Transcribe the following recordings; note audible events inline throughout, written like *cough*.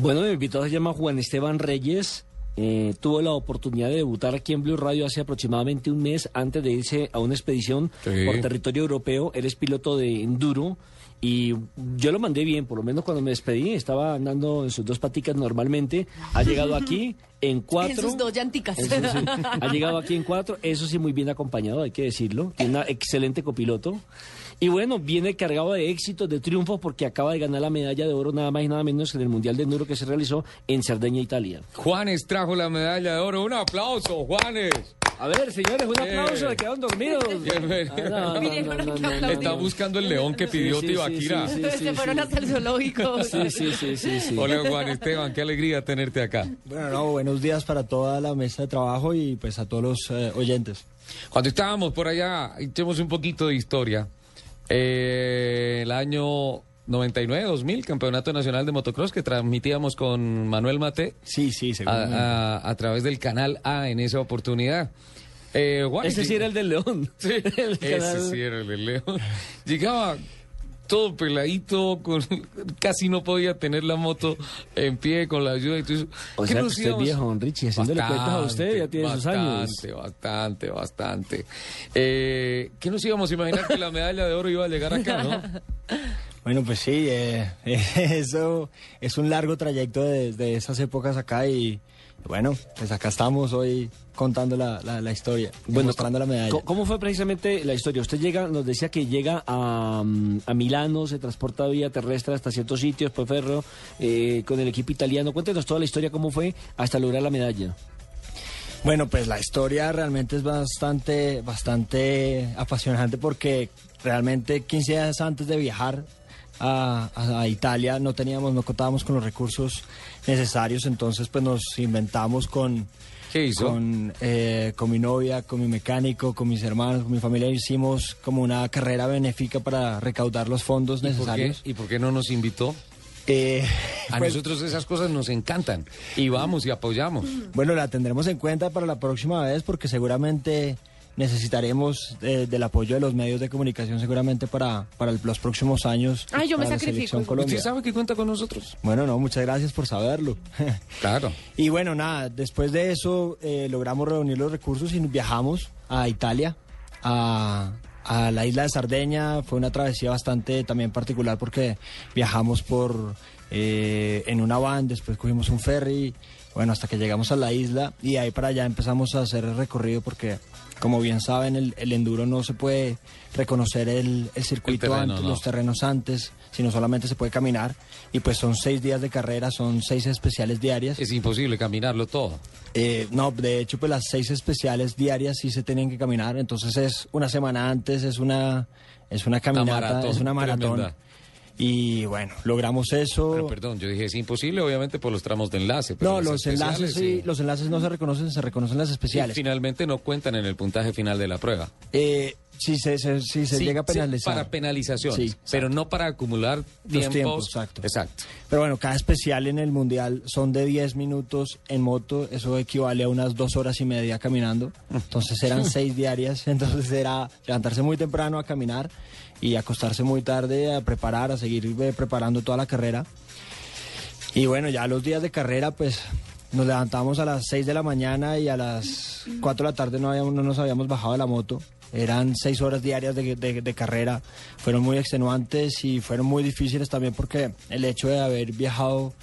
Bueno, mi invitado se llama Juan Esteban Reyes. Eh, tuvo la oportunidad de debutar aquí en Blue Radio hace aproximadamente un mes antes de irse a una expedición Sí. por territorio europeo. Él es piloto de enduro y yo lo mandé bien, por lo menos cuando me despedí estaba andando en sus dos paticas normalmente. Ha llegado aquí en *laughs* cuatro. En sus dos llanticas. Eso sí, ha llegado aquí en cuatro, eso sí muy bien acompañado, hay que decirlo. Tiene una excelente copiloto. Y bueno, viene cargado de éxitos, de triunfos, porque acaba de ganar la medalla de oro nada más y nada menos que en el Mundial de Enduro que se realizó en Cerdeña, Italia. Juanes trajo la medalla de oro. Un aplauso, Juanes. A ver, señores, un aplauso, quedaron dormidos. *laughs* No, a no, aplaudir. Está buscando el león que pidió Sí, sí, sí, Tibaquira. sí, sí. *laughs* Se fueron hasta el zoológico. Sí, sí, sí, sí, sí. Hola, Juan Esteban. Qué alegría tenerte acá. Bueno, no, buenos días para toda la mesa de trabajo y pues a todos los eh, oyentes. Cuando estábamos por allá, echemos un poquito de historia. Eh, el año 99-2000, Campeonato Nacional de Motocross, que transmitíamos con Manuel Mate Sí, sí, seguro. a, a- a través del canal A en esa oportunidad. Eh, Juan, Ese sí era el del León. Sí, *laughs* El ese canal- sí era el de León. Llegaba todo peladito, con, *laughs* casi no podía tener la moto en pie con la ayuda. y tú dices, O ¿qué sea, que nos usted íbamos? es viejo, don Richie, haciéndole cuentas a usted, ya tiene sus años. Bastante, bastante, bastante. Eh, ¿Qué nos íbamos a imaginar que la medalla de oro iba a llegar acá, no? *laughs* Bueno, pues sí, eh, *laughs* eso es un largo trayecto desde esas épocas acá y bueno, pues acá estamos hoy contando la, la, la historia, mostrando la medalla. ¿Cómo- ¿Cómo fue precisamente la historia? Usted llega, nos decía que llega a, mm, a Milano, se transporta vía terrestre hasta ciertos sitios, por ferro, eh, con el equipo italiano. Cuéntenos toda la historia, cómo fue hasta lograr la medalla. Bueno, pues la historia realmente es bastante, bastante apasionante porque realmente 15 días antes de viajar a, a- a Italia no teníamos, no contábamos con los recursos necesarios, entonces pues nos inventamos con, ¿Qué hizo? con, eh, con mi novia, con mi mecánico, con mis hermanos, con mi familia, hicimos como una carrera benéfica para recaudar los fondos ¿Y por, qué, necesarios. ¿Y por qué no nos invitó? Eh, A pues, nosotros esas cosas nos encantan. Y vamos y apoyamos. Bueno, la tendremos en cuenta para la próxima vez porque seguramente necesitaremos eh, del apoyo de los medios de comunicación seguramente para, para el- los próximos años. Ay, yo me sacrifico. ¿Usted sabe que cuenta con nosotros? Bueno, no, muchas gracias por saberlo. *laughs* Claro. y bueno, nada, después de eso eh, logramos reunir los recursos y viajamos a Italia, a, a la isla de Sardeña. Fue una travesía bastante también particular porque viajamos por eh, en una van, después cogimos un ferry, bueno, hasta que llegamos a la isla y de ahí para allá empezamos a hacer el recorrido porque, como bien saben, el, el enduro no se puede reconocer el, el circuito terreno, antes, no. los terrenos antes, sino solamente se puede caminar y pues son seis días de carrera, son seis especiales diarias. Es imposible caminarlo todo. Eh, no, de hecho, pues las seis especiales diarias sí se tienen que caminar. Entonces es una semana antes, es una, es una caminata, maratón es una maratón. tremenda. Y bueno, logramos eso. Pero perdón, yo dije es imposible, obviamente por los tramos de enlace. pero no, los enlaces, sí, los enlaces no se reconocen, se reconocen las Y especiales. finalmente no cuentan en el puntaje final de la prueba. Eh, si se, se- si se Sí, llega a sí, penalizar. para penalizaciones, Sí, pero no para acumular Los tiempos. tiempos, exacto. Exacto. Pero bueno, cada especial en el mundial son de 10 minutos en moto, eso equivale a unas dos horas y media caminando. Entonces eran *laughs* seis diarias, *laughs* entonces era levantarse muy temprano a caminar y acostarse muy tarde a preparar, a seguir eh, preparando toda la carrera. Y bueno, ya los días de carrera, pues nos levantamos a las 6 de la mañana y a las 4 de la tarde no, habíamos, no nos habíamos bajado de la moto. Eran seis horas diarias de, de- de carrera. Fueron muy extenuantes y fueron muy difíciles también porque el hecho de haber viajado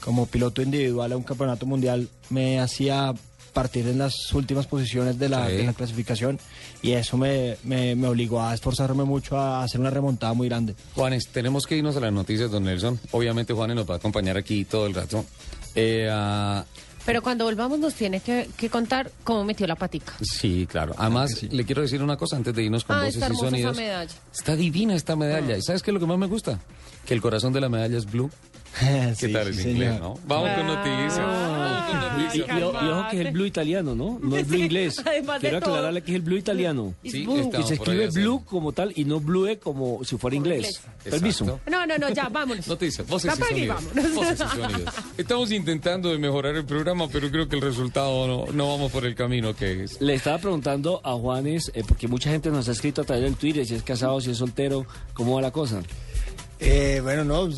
como piloto individual a un campeonato mundial me hacía partir en las últimas posiciones de la, Sí. de la clasificación y eso me, me- me obligó a esforzarme mucho a hacer una remontada muy grande. Juanes, tenemos que irnos a las noticias, don Nelson. Obviamente Juanes nos va a acompañar aquí todo el rato. Eh, ah, Pero cuando volvamos nos tiene que, que contar cómo metió la patica. Sí, claro. Además, le quiero decir una cosa antes de irnos con Ah, voces está y hermosa esa sonidos. medalla. Está divina esta medalla. ¿Y sabes qué es lo que más me gusta? Que el corazón de la medalla es blue. *laughs* ¿Qué Sí, tal sí, es inglés, señor. no? Vamos con noticias. Con Y, y- y- ojo que es el blue italiano, ¿no? No el blue Sí, inglés. Quiero aclararle que es el blue italiano. Sí. Y se escribe hacer. blue como tal y no blue como si fuera inglés. Permiso. Exacto. No, no, no, ya, vámonos. Noticias, voces y sonidos. Voces y sonidos. Estamos intentando de mejorar el programa, pero creo que el resultado no, no vamos por el camino que es. Le estaba preguntando a Juanes, eh, porque mucha gente nos ha escrito a través del Twitter, si es casado, si es soltero, ¿cómo va la cosa? Eh, bueno, no,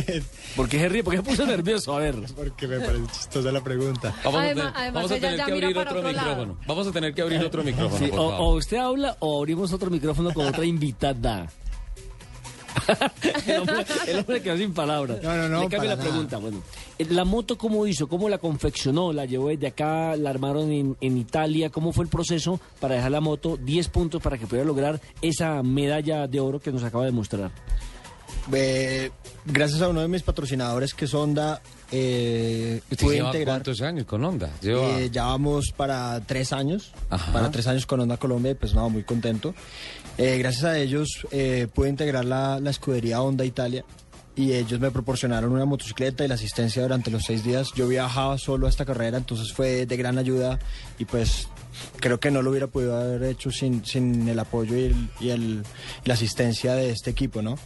*laughs* ¿Por qué se ríe? ¿Por qué se puso *laughs* nervioso? A ver. porque me parece chistosa la pregunta. Vamos Además- a tener, además vamos a ella tener ya que abrir otro, micrófono. Vamos a tener que abrir otro micrófono, Sí, por o, favor. o usted habla o abrimos otro micrófono con otra invitada. *laughs* el, hombre, el hombre quedó sin palabras. No, no, no, Le cambio la nada. pregunta. Bueno, eh, ¿la moto cómo hizo? ¿Cómo la confeccionó? ¿La llevó desde acá? ¿La armaron en, en Italia? ¿Cómo fue el proceso para dejar la moto 10 puntos para que pudiera lograr esa medalla de oro que nos acaba de mostrar? Eh, gracias a uno de mis patrocinadores que es Honda, eh, ¿Usted pude lleva integrar. cuántos años con Honda? Lleva... Eh, ya vamos para tres años, Ajá. para tres años con Honda Colombia, y pues no, muy contento. Eh, gracias a ellos eh, pude integrar la, la escudería Honda Italia y ellos me proporcionaron una motocicleta y la asistencia durante los seis días. Yo viajaba solo a esta carrera, entonces fue de gran ayuda y pues creo que no lo hubiera podido haber hecho sin, sin el apoyo y, el- y el- la asistencia de este equipo, ¿no?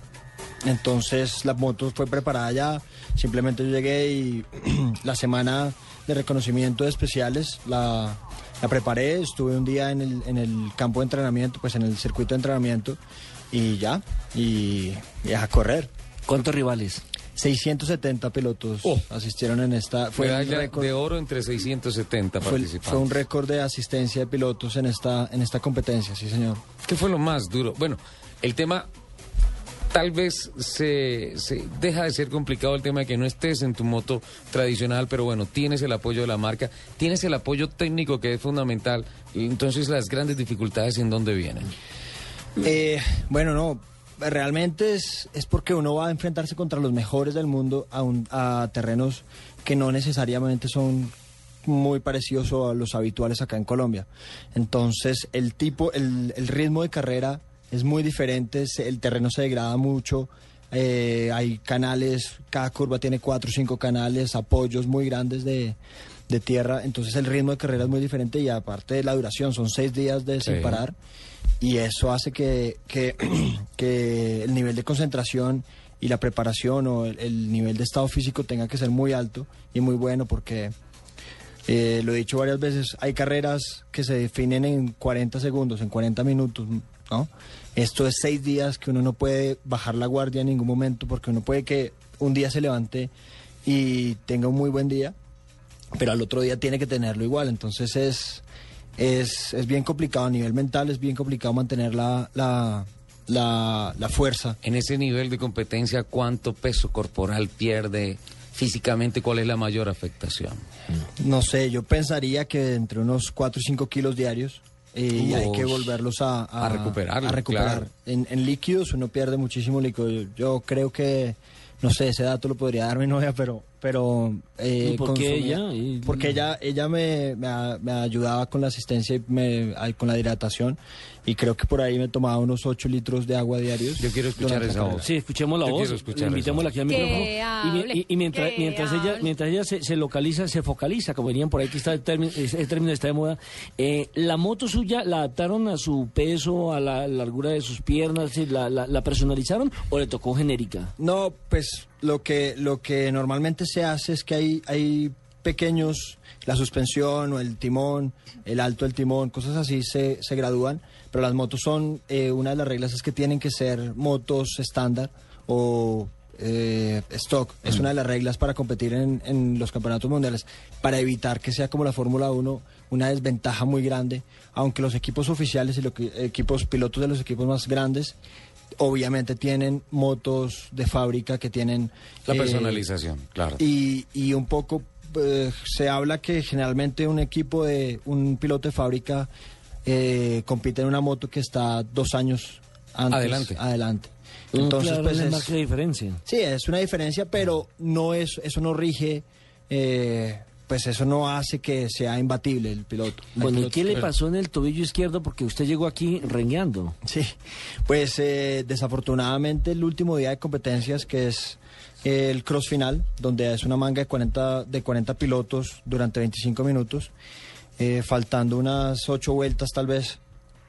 Entonces la moto fue preparada ya, simplemente yo llegué y *clears throat* la semana de reconocimiento de especiales la, la preparé, estuve un día en el, en el campo de entrenamiento, pues en el circuito de entrenamiento y ya, y, y a correr. ¿Cuántos rivales? 670 pilotos Oh. asistieron en esta, fue, Medalla récord- de oro entre 670 fue, participantes. fue un récord de asistencia de pilotos en esta, en esta competencia, sí señor. ¿Qué fue lo más duro? Bueno, el tema tal vez se, se deja de ser complicado el tema de que no estés en tu moto tradicional, pero bueno, tienes el apoyo de la marca, tienes el apoyo técnico que es fundamental. Entonces las grandes dificultades en dónde vienen. Eh, bueno, no, realmente es, es porque uno va a enfrentarse contra los mejores del mundo a, un- a terrenos que no necesariamente son muy parecidos a los habituales acá en Colombia. Entonces, el tipo, el, el ritmo de carrera es muy diferente, el terreno se degrada mucho, eh, hay canales, cada curva tiene cuatro o cinco canales, apoyos muy grandes de, de tierra, entonces el ritmo de carrera es muy diferente y aparte de la duración, son seis días de Sí. sin parar y eso hace que, que, *clears throat* que el nivel de concentración y la preparación o el, el nivel de estado físico tenga que ser muy alto y muy bueno porque eh, lo he dicho varias veces, hay carreras que se definen en 40 segundos, en 40 minutos, ¿no? Esto es seis días que uno no puede bajar la guardia en ningún momento porque uno puede que un día se levante y tenga un muy buen día, pero al otro día tiene que tenerlo igual. Entonces es, es, es bien complicado a nivel mental, es bien complicado mantener la, la, la, la fuerza. En ese nivel de competencia, ¿cuánto peso corporal pierde físicamente? ¿Cuál es la mayor afectación? No sé, yo pensaría que entre unos 4 o 5 kilos diarios eh, y hay que volverlos a, A recuperarlo, a recuperar. claro. En, en líquidos uno pierde muchísimo líquido. Yo, yo creo que, no sé, ese dato lo podría dar mi novia, pero... pero eh, ¿Y por qué ella? Y- Porque ella, ella me, me, me ayudaba con la asistencia y me, con la hidratación y creo que por ahí me tomaba unos 8 litros de agua diarios. Yo quiero escuchar esa voz. Sí, escuchemos la Yo voz. Invitémosla aquí al Que micrófono. Y, y- y mientras, mientras ella, mientras ella se, se localiza, se focaliza, como dirían por ahí que está el término, ese término está de moda, eh, la moto suya la adaptaron a su peso, a la largura de sus piernas, la, la, la personalizaron o le tocó genérica? No, pues lo que, lo que normalmente se hace es que hay, hay pequeños, la suspensión o el timón, el alto del timón, cosas así se, se gradúan, pero las motos son, eh, una de las reglas es que tienen que ser motos estándar o eh, stock, es una de las reglas para competir en, en los campeonatos mundiales, para evitar que sea como la Fórmula 1 una desventaja muy grande, aunque los equipos oficiales y los equipos pilotos de los equipos más grandes obviamente tienen motos de fábrica que tienen La eh, personalización, claro. y, y un poco eh, se habla que generalmente un equipo de un piloto de fábrica eh, compite en una moto que está dos años antes, Adelante. adelante. Entonces, Entonces, claro, pues es de diferencia. sí, es una diferencia, pero no es eso no rige eh, pues eso no hace que sea imbatible el piloto. El Bueno, ¿y qué le pasó en el tobillo izquierdo? Porque usted llegó aquí rengueando. Sí, pues eh, desafortunadamente el último día de competencias que es eh, el cross final, donde es una manga de 40, de 40 pilotos durante 25 minutos, eh, faltando unas 8 vueltas tal vez,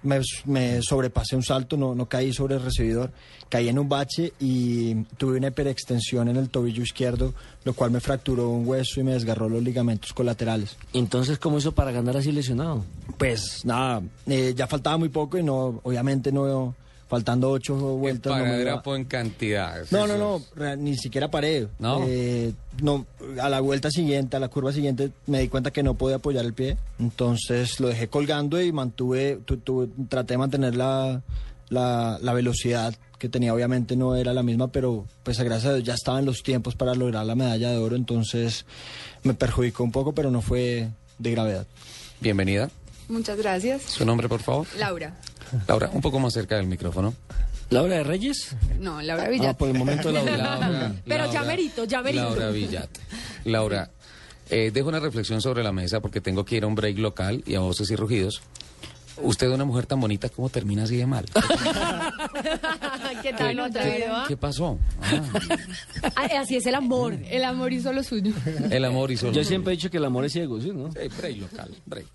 me, me sobrepasé un salto, no, no caí sobre el recibidor, caí en un bache y tuve una hiperextensión en el tobillo izquierdo, lo cual me fracturó un hueso y me desgarró los ligamentos colaterales. Entonces, ¿cómo hizo para ganar así lesionado? Pues nada, eh, ya faltaba muy poco y no, obviamente no, faltando ocho vueltas. no iba- Pagadera en cantidad. no, no, no, re- ni siquiera paré. ¿No? Eh, no, a la vuelta siguiente, a la curva siguiente, me di cuenta que no podía apoyar el pie. Entonces lo dejé colgando y mantuve, tu- tu- traté de mantener la, la, la velocidad que tenía. Obviamente no era la misma, pero pues gracias a Dios ya estaban los tiempos para lograr la medalla de oro. Entonces me perjudicó un poco, pero no fue de gravedad. Bienvenida. Muchas gracias. Su nombre, por favor. Laura. Laura, un poco más cerca del micrófono. ¿Laura de Reyes? No, Laura Ah, Villat. por el momento Laura. *laughs* Laura, Pero ya Laura- merito, ya merito. Laura Villat. Laura, eh, dejo una reflexión sobre la mesa porque tengo que ir a un break local y a voces y rugidos. Usted, una mujer tan bonita, ¿cómo termina así de mal? *laughs* ¿Qué tal? ¿No te veo, ah? ¿Qué pasó? Ah, Ah, Así es el amor. El amor hizo lo suyo. el amor y solo. Yo siempre he dicho que el amor es ciego, ¿sí, no? Eh, break local, break.